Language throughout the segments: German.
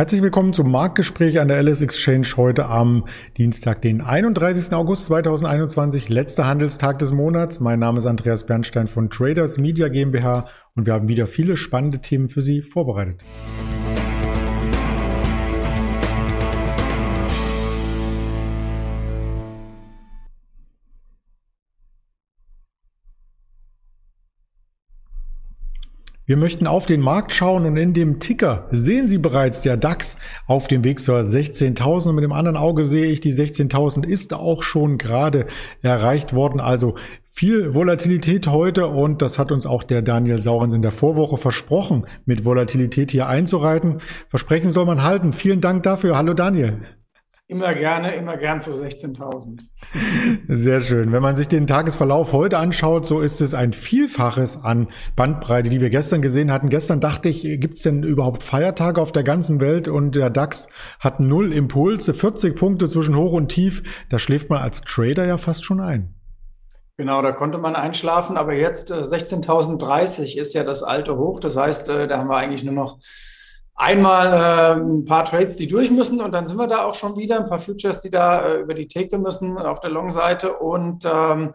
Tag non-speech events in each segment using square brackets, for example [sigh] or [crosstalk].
Herzlich willkommen zum Marktgespräch an der LS Exchange heute am Dienstag, den 31. August 2021, letzter Handelstag des Monats. Mein Name ist Andreas Bernstein von Traders Media GmbH und wir haben wieder viele spannende Themen für Sie vorbereitet. Wir möchten auf den Markt schauen und in dem Ticker sehen Sie bereits der DAX auf dem Weg zur 16.000 und mit dem anderen Auge sehe ich, die 16.000 ist auch schon gerade erreicht worden. Also viel Volatilität heute und das hat uns auch der Daniel Saurens in der Vorwoche versprochen, mit Volatilität hier einzureiten. Versprechen soll man halten. Vielen Dank dafür. Hallo Daniel. Immer gerne, immer gern zu 16.000. Sehr schön. Wenn man sich den Tagesverlauf heute anschaut, so ist es ein Vielfaches an Bandbreite, die wir gestern gesehen hatten. Gestern dachte ich, gibt es denn überhaupt Feiertage auf der ganzen Welt? Und der DAX hat null Impulse, 40 Punkte zwischen Hoch und Tief. Da schläft man als Trader ja fast schon ein. Genau, da konnte man einschlafen, aber jetzt äh, 16.030 ist ja das alte Hoch. Das heißt, äh, da haben wir eigentlich nur noch einmal äh, ein paar Trades, die durch müssen und dann sind wir da auch schon wieder, ein paar Futures, die da äh, über die Theke müssen auf der Long-Seite und ähm,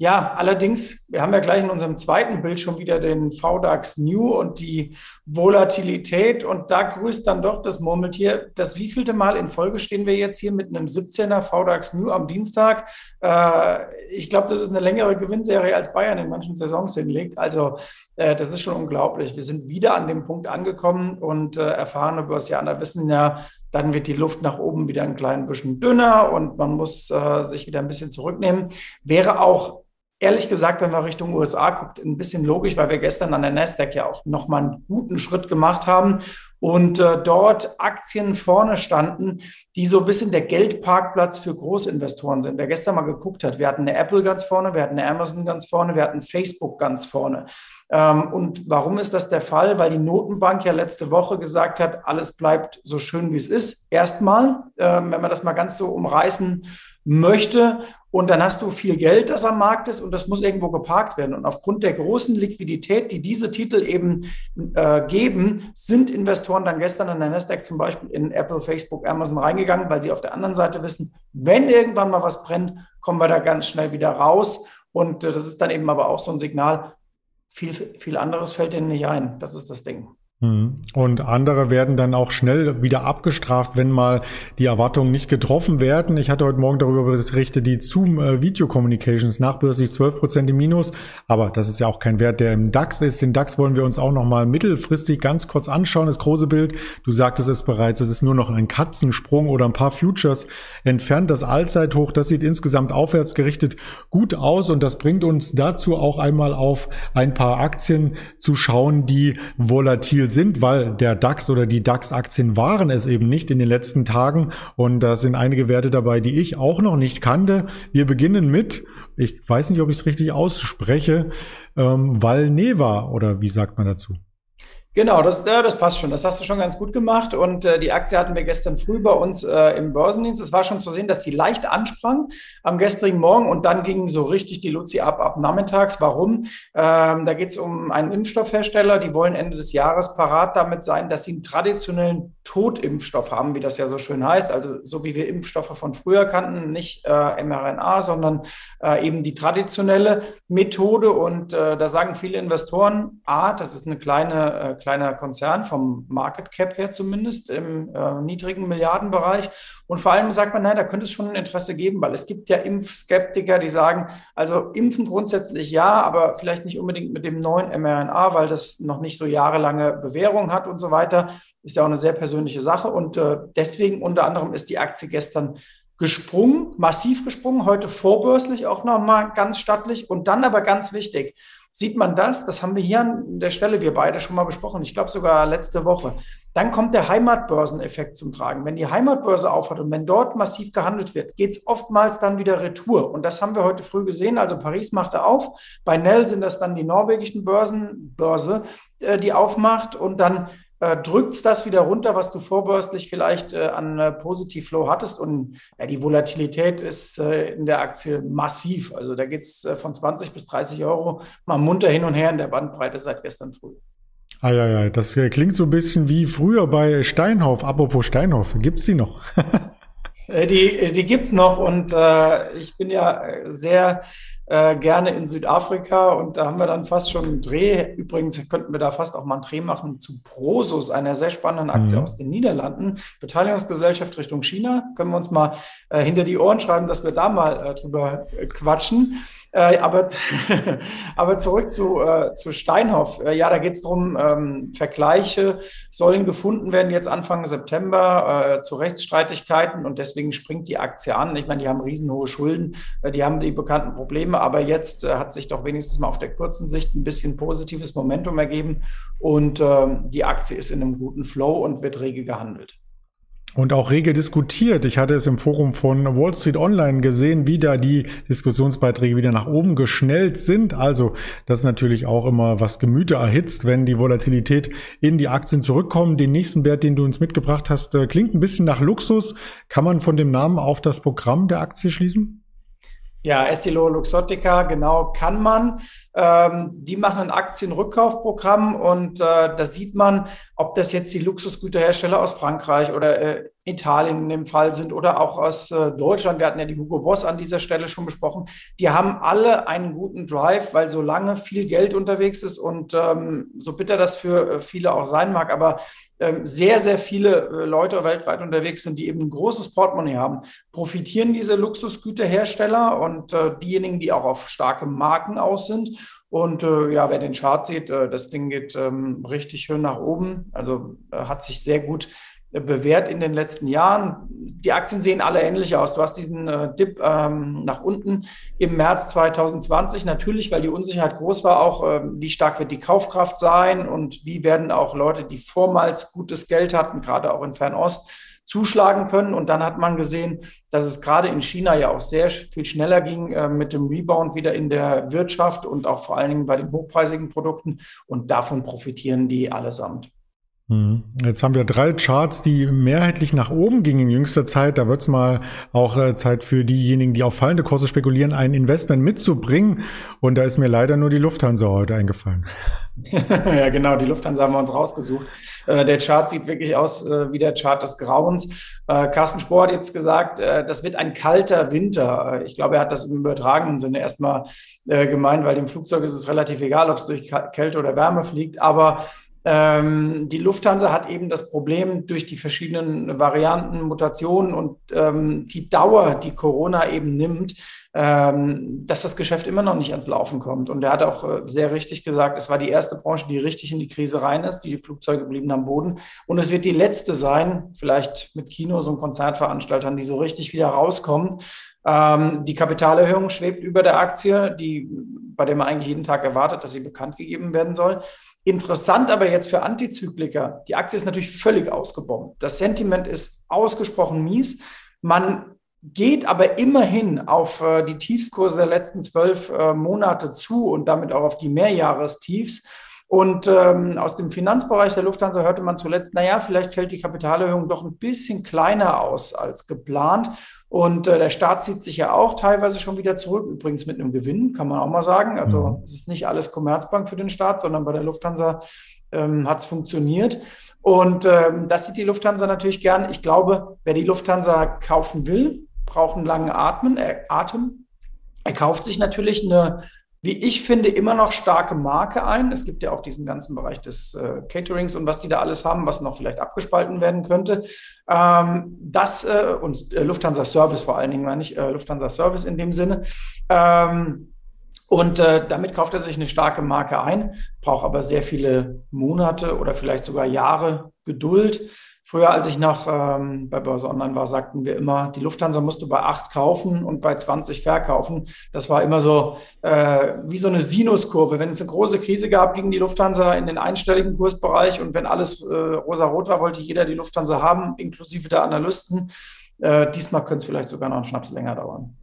ja, allerdings, wir haben ja gleich in unserem zweiten Bild schon wieder den VDAX New und die Volatilität und da grüßt dann doch das Murmeltier. Das wievielte Mal in Folge stehen wir jetzt hier mit einem 17er VDAX New am Dienstag? Äh, ich glaube, das ist eine längere Gewinnserie als Bayern in manchen Saisons hinlegt. Also äh, das ist schon unglaublich. Wir sind wieder an dem Punkt angekommen und äh, erfahrene Börsianer wissen ja, dann wird die Luft nach oben wieder ein klein bisschen dünner und man muss äh, sich wieder ein bisschen zurücknehmen. Wäre auch ehrlich gesagt, wenn man Richtung USA guckt, ein bisschen logisch, weil wir gestern an der Nasdaq ja auch nochmal einen guten Schritt gemacht haben und äh, dort Aktien vorne standen, die so ein bisschen der Geldparkplatz für Großinvestoren sind. Wer gestern mal geguckt hat, wir hatten eine Apple ganz vorne, wir hatten eine Amazon ganz vorne, wir hatten Facebook ganz vorne. Ähm, und warum ist das der Fall? Weil die Notenbank ja letzte Woche gesagt hat, alles bleibt so schön, wie es ist. Erstmal, ähm, wenn man das mal ganz so umreißen möchte. Und dann hast du viel Geld, das am Markt ist und das muss irgendwo geparkt werden. Und aufgrund der großen Liquidität, die diese Titel eben äh, geben, sind Investoren dann gestern an der Nasdaq zum Beispiel in Apple, Facebook, Amazon reingegangen, weil sie auf der anderen Seite wissen, wenn irgendwann mal was brennt, kommen wir da ganz schnell wieder raus. Und äh, das ist dann eben aber auch so ein Signal, viel, viel anderes fällt denen nicht ein. Das ist das Ding. Mhm. Und andere werden dann auch schnell wieder abgestraft, wenn mal die Erwartungen nicht getroffen werden. Ich hatte heute Morgen darüber berichtet, die Zoom äh, Video Communications nachbörslich 12 Prozent im Minus. Aber das ist ja auch kein Wert, der im DAX ist. Den DAX wollen wir uns auch noch mal mittelfristig ganz kurz anschauen. Das große Bild. Du sagtest es bereits. Es ist nur noch ein Katzensprung oder ein paar Futures entfernt. Das Allzeithoch, das sieht insgesamt aufwärts gerichtet gut aus. Und das bringt uns dazu auch einmal auf ein paar Aktien zu schauen, die volatil sind, weil der DAX oder die DAX-Aktien waren es eben nicht in den letzten Tagen. Und da sind einige Werte dabei, die ich auch noch nicht kannte. Wir beginnen mit, ich weiß nicht, ob ich es richtig ausspreche, ähm, Valneva oder wie sagt man dazu? Genau, das, ja, das passt schon. Das hast du schon ganz gut gemacht. Und äh, die Aktie hatten wir gestern früh bei uns äh, im Börsendienst. Es war schon zu sehen, dass die leicht ansprang am gestrigen Morgen und dann ging so richtig die Luzi ab ab nachmittags. Warum? Ähm, da geht es um einen Impfstoffhersteller. Die wollen Ende des Jahres parat damit sein, dass sie einen traditionellen Totimpfstoff haben, wie das ja so schön heißt. Also so wie wir Impfstoffe von früher kannten, nicht äh, mRNA, sondern äh, eben die traditionelle Methode. Und äh, da sagen viele Investoren, ah, das ist eine kleine äh, kleiner Konzern, vom Market Cap her zumindest, im äh, niedrigen Milliardenbereich. Und vor allem sagt man, nein, da könnte es schon ein Interesse geben, weil es gibt ja Impfskeptiker, die sagen, also impfen grundsätzlich ja, aber vielleicht nicht unbedingt mit dem neuen mRNA, weil das noch nicht so jahrelange Bewährung hat und so weiter. Ist ja auch eine sehr persönliche Sache. Und äh, deswegen unter anderem ist die Aktie gestern gesprungen, massiv gesprungen, heute vorbörslich auch nochmal ganz stattlich und dann aber ganz wichtig, Sieht man das, das haben wir hier an der Stelle, wir beide schon mal besprochen, ich glaube sogar letzte Woche, dann kommt der Heimatbörseneffekt zum Tragen. Wenn die Heimatbörse aufhat und wenn dort massiv gehandelt wird, geht es oftmals dann wieder retour. Und das haben wir heute früh gesehen. Also Paris machte auf, bei Nell sind das dann die norwegischen Börsen, Börse, äh, die aufmacht und dann äh, drückt es das wieder runter, was du vorbörslich vielleicht äh, an äh, Positivflow hattest. Und ja, die Volatilität ist äh, in der Aktie massiv. Also da geht es äh, von 20 bis 30 Euro mal munter hin und her in der Bandbreite seit gestern früh. Ah ja, ja, das klingt so ein bisschen wie früher bei Steinhoff. Apropos Steinhoff, gibt's die noch? [laughs] Äh, die, die gibt's noch und äh, ich bin ja sehr äh, gerne in Südafrika und da haben wir dann fast schon einen Dreh. Übrigens könnten wir da fast auch mal einen Dreh machen zu Prosus, einer sehr spannenden Aktie mhm. aus den Niederlanden. Beteiligungsgesellschaft Richtung China. Können wir uns mal äh, hinter die Ohren schreiben, dass wir da mal äh, drüber äh, quatschen. Äh, aber, [laughs] aber zurück zu, äh, zu Steinhoff. Äh, ja, da geht es darum, ähm, Vergleiche sollen gefunden werden jetzt Anfang September äh, zu Rechtsstreitigkeiten und deswegen springt die Aktie an. Ich meine, die haben riesenhohe Schulden, äh, die haben die bekannten Probleme, aber jetzt äh, hat sich doch wenigstens mal auf der kurzen Sicht ein bisschen positives Momentum ergeben und ähm, die Aktie ist in einem guten Flow und wird rege gehandelt und auch rege diskutiert. Ich hatte es im Forum von Wall Street Online gesehen, wie da die Diskussionsbeiträge wieder nach oben geschnellt sind. Also das ist natürlich auch immer was Gemüte erhitzt, wenn die Volatilität in die Aktien zurückkommt. Den nächsten Wert, den du uns mitgebracht hast, äh, klingt ein bisschen nach Luxus. Kann man von dem Namen auf das Programm der Aktie schließen? Ja, Estilo Luxottica, genau, kann man. Ähm, die machen ein Aktienrückkaufprogramm und äh, da sieht man, ob das jetzt die Luxusgüterhersteller aus Frankreich oder äh, Italien in dem Fall sind oder auch aus äh, Deutschland. Wir hatten ja die Hugo Boss an dieser Stelle schon besprochen. Die haben alle einen guten Drive, weil solange viel Geld unterwegs ist und ähm, so bitter das für äh, viele auch sein mag, aber ähm, sehr, sehr viele äh, Leute weltweit unterwegs sind, die eben ein großes Portemonnaie haben, profitieren diese Luxusgüterhersteller und äh, diejenigen, die auch auf starke Marken aus sind. Und äh, ja, wer den Chart sieht, das Ding geht ähm, richtig schön nach oben. Also hat sich sehr gut bewährt in den letzten Jahren. Die Aktien sehen alle ähnlich aus. Du hast diesen äh, Dip ähm, nach unten im März 2020. Natürlich, weil die Unsicherheit groß war, auch äh, wie stark wird die Kaufkraft sein und wie werden auch Leute, die vormals gutes Geld hatten, gerade auch in Fernost, zuschlagen können. Und dann hat man gesehen, dass es gerade in China ja auch sehr viel schneller ging äh, mit dem Rebound wieder in der Wirtschaft und auch vor allen Dingen bei den hochpreisigen Produkten. Und davon profitieren die allesamt. Mhm. Jetzt haben wir drei Charts, die mehrheitlich nach oben gingen in jüngster Zeit. Da wird es mal auch äh, Zeit für diejenigen, die auf fallende Kurse spekulieren, ein Investment mitzubringen. Und da ist mir leider nur die Lufthansa heute eingefallen. [laughs] ja, genau, die Lufthansa haben wir uns rausgesucht. Äh, der Chart sieht wirklich aus äh, wie der Chart des Grauens. Carsten Spohr hat jetzt gesagt, das wird ein kalter Winter. Ich glaube, er hat das im übertragenen Sinne erstmal gemeint, weil dem Flugzeug ist es relativ egal, ob es durch Kälte oder Wärme fliegt. Aber ähm, die Lufthansa hat eben das Problem durch die verschiedenen Varianten, Mutationen und ähm, die Dauer, die Corona eben nimmt, ähm, dass das Geschäft immer noch nicht ans Laufen kommt. Und er hat auch äh, sehr richtig gesagt, es war die erste Branche, die richtig in die Krise rein ist. Die Flugzeuge blieben am Boden. Und es wird die letzte sein, vielleicht mit Kinos und Konzertveranstaltern, die so richtig wieder rauskommen. Ähm, die Kapitalerhöhung schwebt über der Aktie, die, bei der man eigentlich jeden Tag erwartet, dass sie bekannt gegeben werden soll. Interessant aber jetzt für Antizykliker, die Aktie ist natürlich völlig ausgebombt. Das Sentiment ist ausgesprochen mies. Man geht aber immerhin auf äh, die Tiefskurse der letzten zwölf äh, Monate zu und damit auch auf die Mehrjahrestiefs. Und ähm, aus dem Finanzbereich der Lufthansa hörte man zuletzt, naja, vielleicht fällt die Kapitalerhöhung doch ein bisschen kleiner aus als geplant. Und äh, der Staat zieht sich ja auch teilweise schon wieder zurück, übrigens mit einem Gewinn, kann man auch mal sagen. Also mhm. es ist nicht alles Commerzbank für den Staat, sondern bei der Lufthansa ähm, hat es funktioniert. Und ähm, das sieht die Lufthansa natürlich gern. Ich glaube, wer die Lufthansa kaufen will, braucht einen langen Atmen, äh, Atem. Er kauft sich natürlich eine wie ich finde, immer noch starke Marke ein. Es gibt ja auch diesen ganzen Bereich des äh, Caterings und was die da alles haben, was noch vielleicht abgespalten werden könnte. Ähm, das äh, und äh, Lufthansa Service vor allen Dingen, meine ich, äh, Lufthansa Service in dem Sinne. Ähm, und äh, damit kauft er sich eine starke Marke ein, braucht aber sehr viele Monate oder vielleicht sogar Jahre Geduld. Früher, als ich noch ähm, bei Börse Online war, sagten wir immer, die Lufthansa musst du bei 8 kaufen und bei 20 verkaufen. Das war immer so äh, wie so eine Sinuskurve. Wenn es eine große Krise gab, ging die Lufthansa in den einstelligen Kursbereich und wenn alles äh, rosa-rot war, wollte jeder die Lufthansa haben, inklusive der Analysten. Äh, diesmal könnte es vielleicht sogar noch einen Schnaps länger dauern.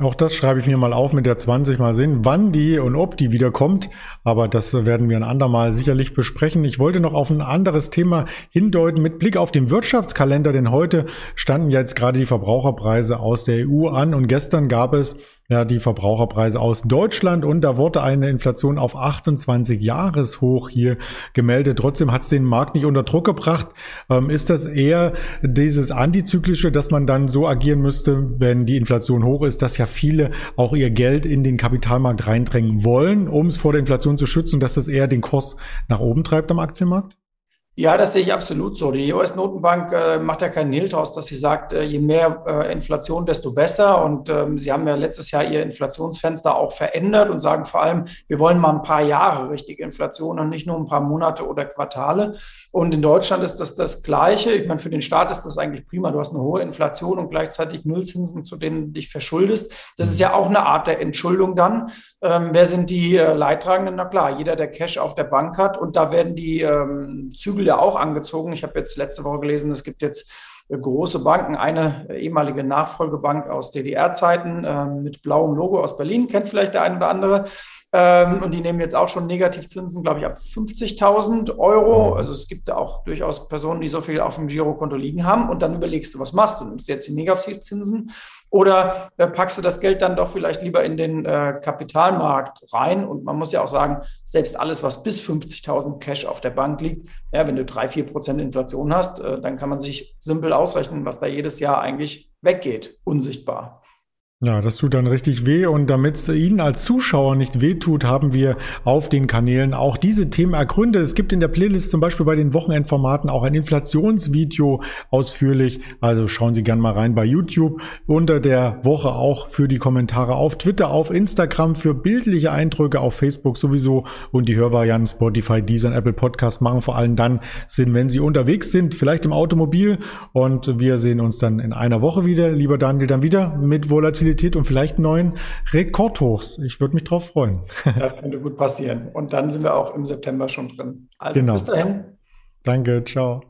Auch das schreibe ich mir mal auf mit der 20 mal sehen, wann die und ob die wiederkommt. Aber das werden wir ein andermal sicherlich besprechen. Ich wollte noch auf ein anderes Thema hindeuten mit Blick auf den Wirtschaftskalender, denn heute standen ja jetzt gerade die Verbraucherpreise aus der EU an und gestern gab es ja, die Verbraucherpreise aus Deutschland und da wurde eine Inflation auf 28 Jahreshoch hier gemeldet. Trotzdem hat es den Markt nicht unter Druck gebracht. Ähm, ist das eher dieses antizyklische, dass man dann so agieren müsste, wenn die Inflation hoch ist, dass ja viele auch ihr Geld in den Kapitalmarkt reindrängen wollen, um es vor der Inflation zu schützen, dass das eher den Kurs nach oben treibt am Aktienmarkt? Ja, das sehe ich absolut so. Die US-Notenbank äh, macht ja keinen Hehl draus, dass sie sagt, äh, je mehr äh, Inflation, desto besser. Und ähm, sie haben ja letztes Jahr ihr Inflationsfenster auch verändert und sagen vor allem, wir wollen mal ein paar Jahre richtige Inflation und nicht nur ein paar Monate oder Quartale. Und in Deutschland ist das das Gleiche. Ich meine, für den Staat ist das eigentlich prima. Du hast eine hohe Inflation und gleichzeitig Nullzinsen, zu denen du dich verschuldest. Das ist ja auch eine Art der Entschuldung dann. Ähm, wer sind die äh, Leidtragenden? Na klar, jeder, der Cash auf der Bank hat. Und da werden die ähm, Zügel ja auch angezogen. Ich habe jetzt letzte Woche gelesen, es gibt jetzt äh, große Banken, eine äh, ehemalige Nachfolgebank aus DDR-Zeiten äh, mit blauem Logo aus Berlin, kennt vielleicht der eine oder andere. Ähm, und die nehmen jetzt auch schon Negativzinsen, glaube ich, ab 50.000 Euro. Mhm. Also es gibt da auch durchaus Personen, die so viel auf dem Girokonto liegen haben. Und dann überlegst du, was machst du? Nimmst du jetzt die Negativzinsen oder äh, packst du das Geld dann doch vielleicht lieber in den äh, Kapitalmarkt rein? Und man muss ja auch sagen, selbst alles, was bis 50.000 Cash auf der Bank liegt, ja, wenn du drei, vier Prozent Inflation hast, äh, dann kann man sich simpel ausrechnen, was da jedes Jahr eigentlich weggeht, unsichtbar. Ja, das tut dann richtig weh und damit es Ihnen als Zuschauer nicht wehtut, haben wir auf den Kanälen auch diese Themen ergründet. Es gibt in der Playlist zum Beispiel bei den Wochenendformaten auch ein Inflationsvideo ausführlich. Also schauen Sie gerne mal rein bei YouTube. Unter der Woche auch für die Kommentare auf Twitter, auf Instagram, für bildliche Eindrücke auf Facebook sowieso und die Hörvarianten Spotify, Deezer und Apple Podcast machen vor allem dann Sinn, wenn Sie unterwegs sind, vielleicht im Automobil und wir sehen uns dann in einer Woche wieder. Lieber Daniel, dann wieder mit Volatilität Volatilität und vielleicht neuen Rekordhochs. Ich würde mich drauf freuen. [laughs] Das könnte gut passieren. Und dann sind wir auch im September schon drin. Also genau. bis dahin. Danke, ciao.